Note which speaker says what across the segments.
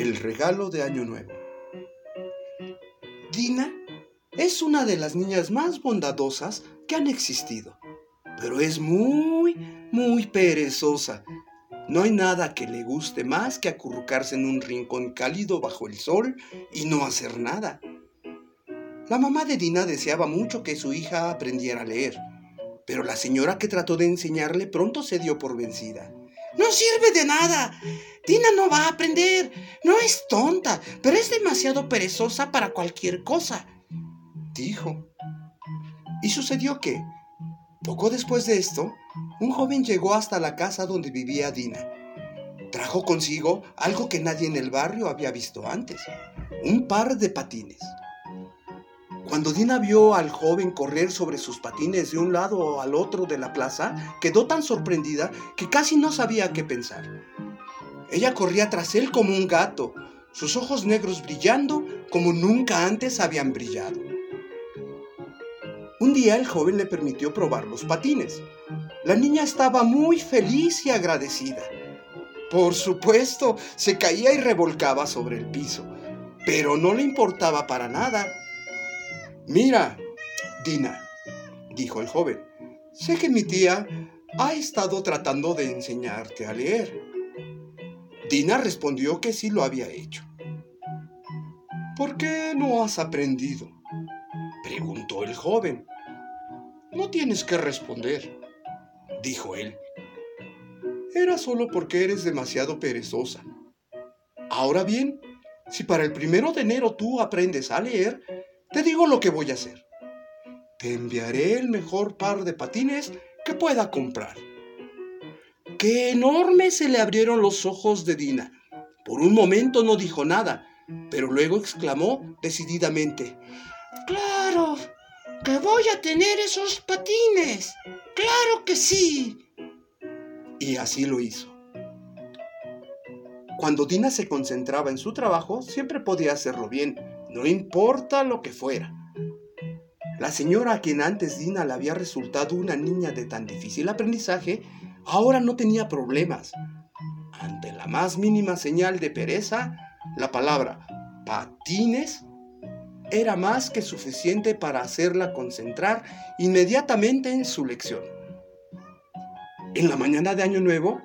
Speaker 1: El regalo de Año Nuevo. Dina es una de las niñas más bondadosas que han existido, pero es muy, muy perezosa. No hay nada que le guste más que acurrucarse en un rincón cálido bajo el sol y no hacer nada. La mamá de Dina deseaba mucho que su hija aprendiera a leer, pero la señora que trató de enseñarle pronto se dio por vencida.
Speaker 2: No sirve de nada. Dina no va a aprender. No es tonta, pero es demasiado perezosa para cualquier cosa,
Speaker 1: dijo. Y sucedió que, poco después de esto, un joven llegó hasta la casa donde vivía Dina. Trajo consigo algo que nadie en el barrio había visto antes, un par de patines. Cuando Dina vio al joven correr sobre sus patines de un lado al otro de la plaza, quedó tan sorprendida que casi no sabía qué pensar. Ella corría tras él como un gato, sus ojos negros brillando como nunca antes habían brillado. Un día el joven le permitió probar los patines. La niña estaba muy feliz y agradecida. Por supuesto, se caía y revolcaba sobre el piso, pero no le importaba para nada. Mira, Dina, dijo el joven, sé que mi tía ha estado tratando de enseñarte a leer. Dina respondió que sí lo había hecho. ¿Por qué no has aprendido? preguntó el joven. No tienes que responder, dijo él. Era solo porque eres demasiado perezosa. Ahora bien, si para el primero de enero tú aprendes a leer, te digo lo que voy a hacer. Te enviaré el mejor par de patines que pueda comprar. Qué enorme se le abrieron los ojos de Dina. Por un momento no dijo nada, pero luego exclamó decididamente,
Speaker 2: Claro, que voy a tener esos patines. Claro que sí.
Speaker 1: Y así lo hizo. Cuando Dina se concentraba en su trabajo, siempre podía hacerlo bien, no importa lo que fuera. La señora a quien antes Dina le había resultado una niña de tan difícil aprendizaje, ahora no tenía problemas. Ante la más mínima señal de pereza, la palabra patines era más que suficiente para hacerla concentrar inmediatamente en su lección. En la mañana de Año Nuevo,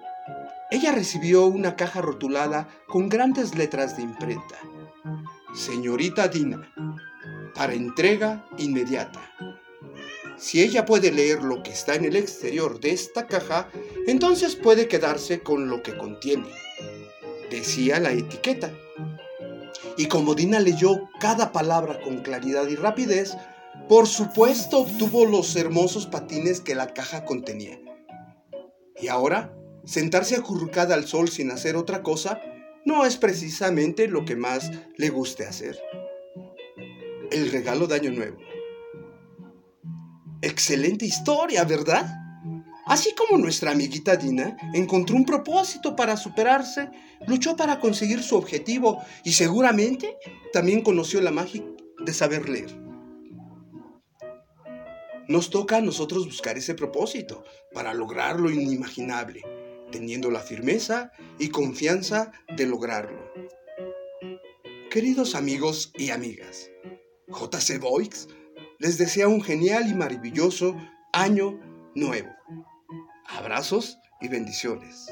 Speaker 1: ella recibió una caja rotulada con grandes letras de imprenta. Señorita Dina, para entrega inmediata. Si ella puede leer lo que está en el exterior de esta caja, entonces puede quedarse con lo que contiene, decía la etiqueta. Y como Dina leyó cada palabra con claridad y rapidez, por supuesto obtuvo los hermosos patines que la caja contenía. Y ahora, sentarse acurrucada al sol sin hacer otra cosa, no es precisamente lo que más le guste hacer. El regalo de Año Nuevo. Excelente historia, ¿verdad? Así como nuestra amiguita Dina encontró un propósito para superarse, luchó para conseguir su objetivo y seguramente también conoció la magia de saber leer. Nos toca a nosotros buscar ese propósito para lograr lo inimaginable teniendo la firmeza y confianza de lograrlo. Queridos amigos y amigas, JC Boix les desea un genial y maravilloso año nuevo. Abrazos y bendiciones.